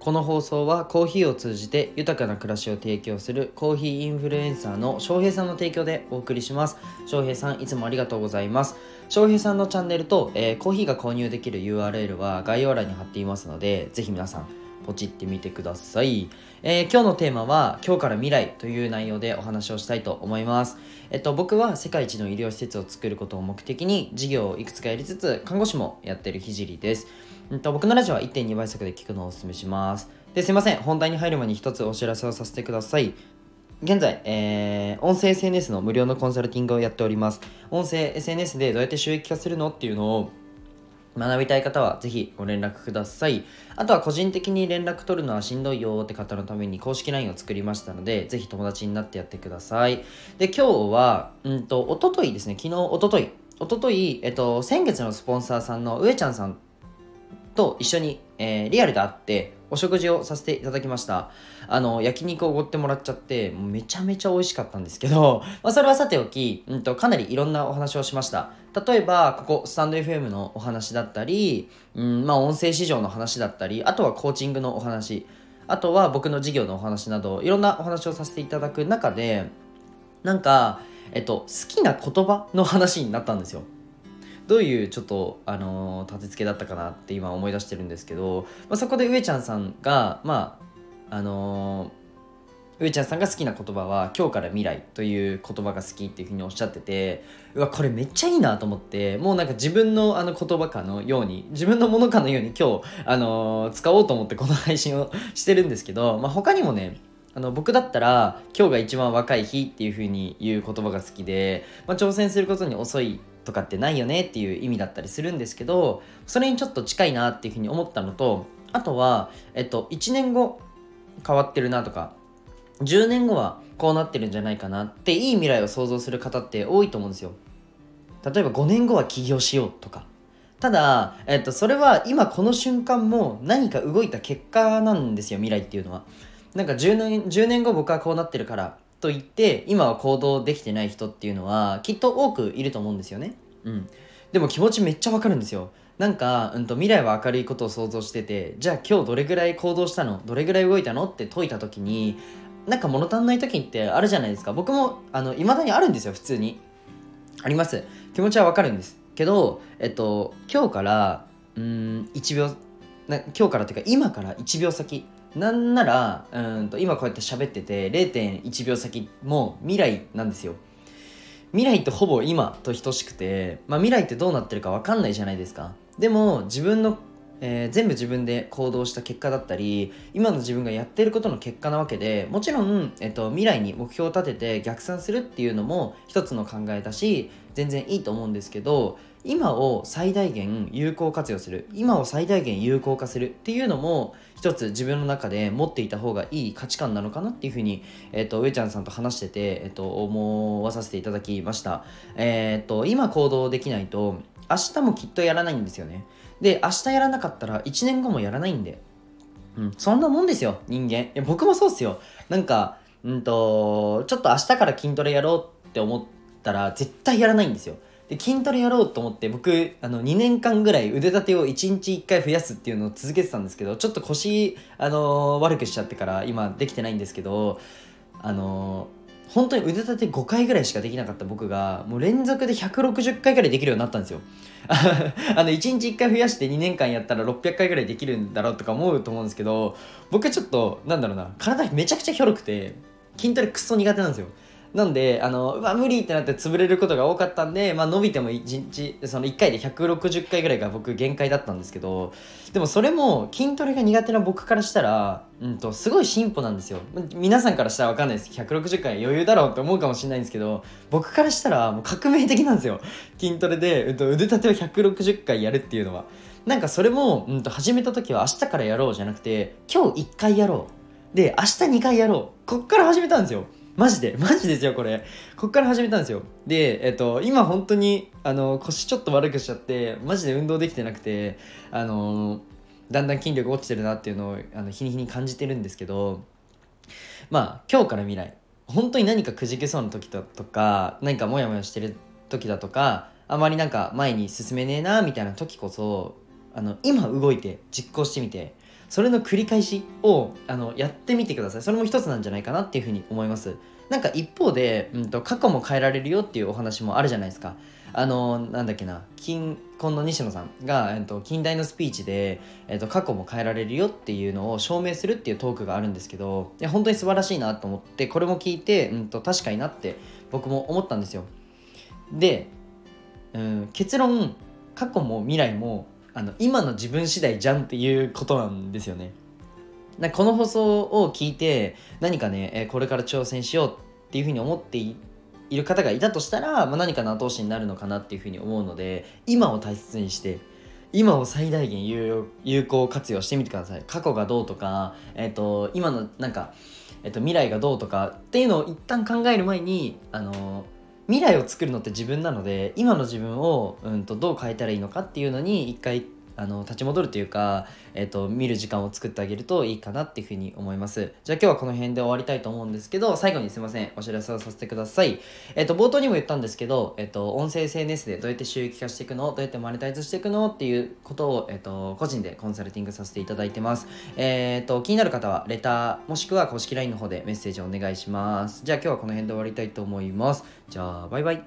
この放送はコーヒーを通じて豊かな暮らしを提供するコーヒーインフルエンサーの翔平さんの提供でお送りします。翔平さんいつもありがとうございます。翔平さんのチャンネルと、えーコーヒーが購入できる URL は概要欄に貼っていますのでぜひ皆さんポチってみてください、えー今日のテーマは今日から未来という内容でお話をしたいと思います。えっと僕は世界一の医療施設を作ることを目的に事業をいくつかやりつつ看護師もやってるひじりです。うんと僕のラジオは1.2倍速で聞くのをお勧めします。ですいません。本題に入る前に一つお知らせをさせてください。現在、えー音声 SNS の無料のコンサルティングをやっております。音声 SNS でどうやって収益化するのっていうのを学びたい方はぜひご連絡ください。あとは個人的に連絡取るのはしんどいよって方のために公式 LINE を作りましたので、ぜひ友達になってやってください。で、今日は、うんと、おとといですね、昨日、おととい、おととい、えっと、先月のスポンサーさんの上ちゃんさんと一緒に、えーリアルで会ってお食事をさせていただきました。あの焼肉をおごってもらっちゃってめちゃめちゃ美味しかったんですけど、まあ、それはさておき、うん、とかなりいろんなお話をしました。例えばここスタンド FM のお話だったり、うんまあ、音声市場の話だったりあとはコーチングのお話あとは僕の事業のお話などいろんなお話をさせていただく中でなんか、えっと、好きな言葉の話になったんですよ。どういうちょっと、あの立て付けだったかなって今思い出してるんですけど、まあ、そこで上ちゃんさんがまああのー上ちゃんさんが好きな言葉は「今日から未来」という言葉が好きっていうふうにおっしゃっててうわこれめっちゃいいなと思ってもうなんか自分のあの言葉かのように自分のものかのように今日、あの使おうと思ってこの配信をしてるんですけど、まあ、他にもねあの僕だったら今日が一番若い日っていう風に言う言葉が好きで、まあ、挑戦することに遅いとかってないよねっていう意味だったりするんですけどそれにちょっと近いなっていう風に思ったのとあとは、えっと、1年後変わってるなとか10年後はこうなってるんじゃないかなっていい未来を想像する方って多いと思うんですよ。例えば5年後は起業しようとか。ただ、えっと、それは今この瞬間も何か動いた結果なんですよ未来っていうのは。なんか10年 ,10 年後僕はこうなってるからと言って今は行動できてない人っていうのはきっと多くいると思うんですよね。うん。でも気持ちめっちゃわかるんですよ。なんか、うん、と未来は明るいことを想像しててじゃあ今日どれぐらい行動したの？どれぐらい動いたの？って解いた時になんか物足んない時ってあるじゃないですか。僕もあの未だにあるんですよ普通に。あります。気持ちはわかるんです。けどえっと今日からうん1秒な今日からっていうか今から1秒先なんならうんと今こうやって喋ってて0.1秒先も未来なんですよ。未来ってほぼ今と等しくて、まあ、未来ってどうなってるか分かんないじゃないですか。でも自分の、えー全部自分で行動した結果だったり今の自分がやってることの結果なわけでもちろん、えっと、未来に目標を立てて逆算するっていうのも一つの考えだし全然いいと思うんですけど今を最大限有効活用する今を最大限有効化するっていうのも一つ自分の中で持っていた方がいい価値観なのかなっていうふうに、えっと、上ちゃんさんと話してて、えっと、思わさせていただきました。えっと、今行動できないと明日もきっとやらないんですよね。で、明日やらなかったら1年後もやらないんで。うん、そんなもんですよ、人間。いや僕もそうっすよ。なんか、うんと、ちょっと明日から筋トレやろうって思ったら、絶対やらないんですよ。で、筋トレやろうと思って、僕、あの、2年間ぐらい腕立てを1日1回増やすっていうのを続けてたんですけど、ちょっと腰、あの悪くしちゃってから、今できてないんですけど、あの本当に腕立て5回ぐらいしかできなかった僕がもう連続で160回ぐらいできるようになったんですよ。あの1日1回増やして2年間やったら600回ぐらいできるんだろうとか思うと思うんですけど僕ちょっとなんだろうな体めちゃくちゃ広くて筋トレクソ苦手なんですよ。なんであのうわ無理ってなって潰れることが多かったんで、まあ、伸びても1日その1回で160回ぐらいが僕限界だったんですけどでもそれも筋トレが苦手な僕からしたら、うん、とすごい進歩なんですよ。皆さんからしたら分かんないです。160回余裕だろうって思うかもしれないんですけど僕からしたらもう革命的なんですよ。筋トレで、うん、と腕立てを160回やるっていうのは。なんかそれも、うん、と始めた時は明日からやろうじゃなくて今日1回やろう。で明日2回やろう。こっから始めたんですよ。マジでマジですよこれ。こっから始めたんですよ。でえっと今本当にあの腰ちょっと悪くしちゃってマジで運動できてなくてあのだんだん筋力落ちてるなっていうのをあの日に日に感じてるんですけどまあ今日から未来。本当に何かくじけそうな時だとか何かモヤモヤしてる時だとかあまりなんか前に進めねえなみたいな時こそあの今動いて実行してみてそれの繰り返しをあのやってみてください。それも一つなんじゃないかなっていうふうに思います。なんか一方で、うんと、過去も変えられるよっていうお話もあるじゃないですか。あのなんだっけな。近婚の西野さんが、えっと、近代のスピーチで、えっと、過去も変えられるよっていうのを証明するっていうトークがあるんですけどいや本当に素晴らしいなと思ってこれも聞いて、うんと、確かになって僕も思ったんですよ。で、うん、結論過去も未来もあの今の自分次第じゃんっていうことなんですよね。この放送を聞いて何かねこれから挑戦しようっていうふうに思っている方がいたとしたら、まあ、何かの後押しになるのかなっていうふうに思うので今を大切にして今を最大限有効活用してみてください過去がどうとか、えーと、今のなんか、えーと、未来がどうとかっていうのを一旦考える前にあの未来を作るのって自分なので今の自分を、うんと、どう変えたらいいのかっていうのに一回あの立ち戻るというか、えーと、見る時間を作ってあげるといいかなっていうふうに思います。じゃあ今日はこの辺で終わりたいと思うんですけど最後にすいません。お知らせをさせてください。えっ、ー、と冒頭にも言ったんですけど、えっ、ー、と音声 SNS でどうやって収益化していくのどうやってマネタイズしていくのっていうことを、えっ、ー、と個人でコンサルティングさせていただいてます。えっ、と気になる方はレターもしくは公式 LINE の方でメッセージをお願いします。じゃあ今日はこの辺で終わりたいと思います。じゃあバイバイ。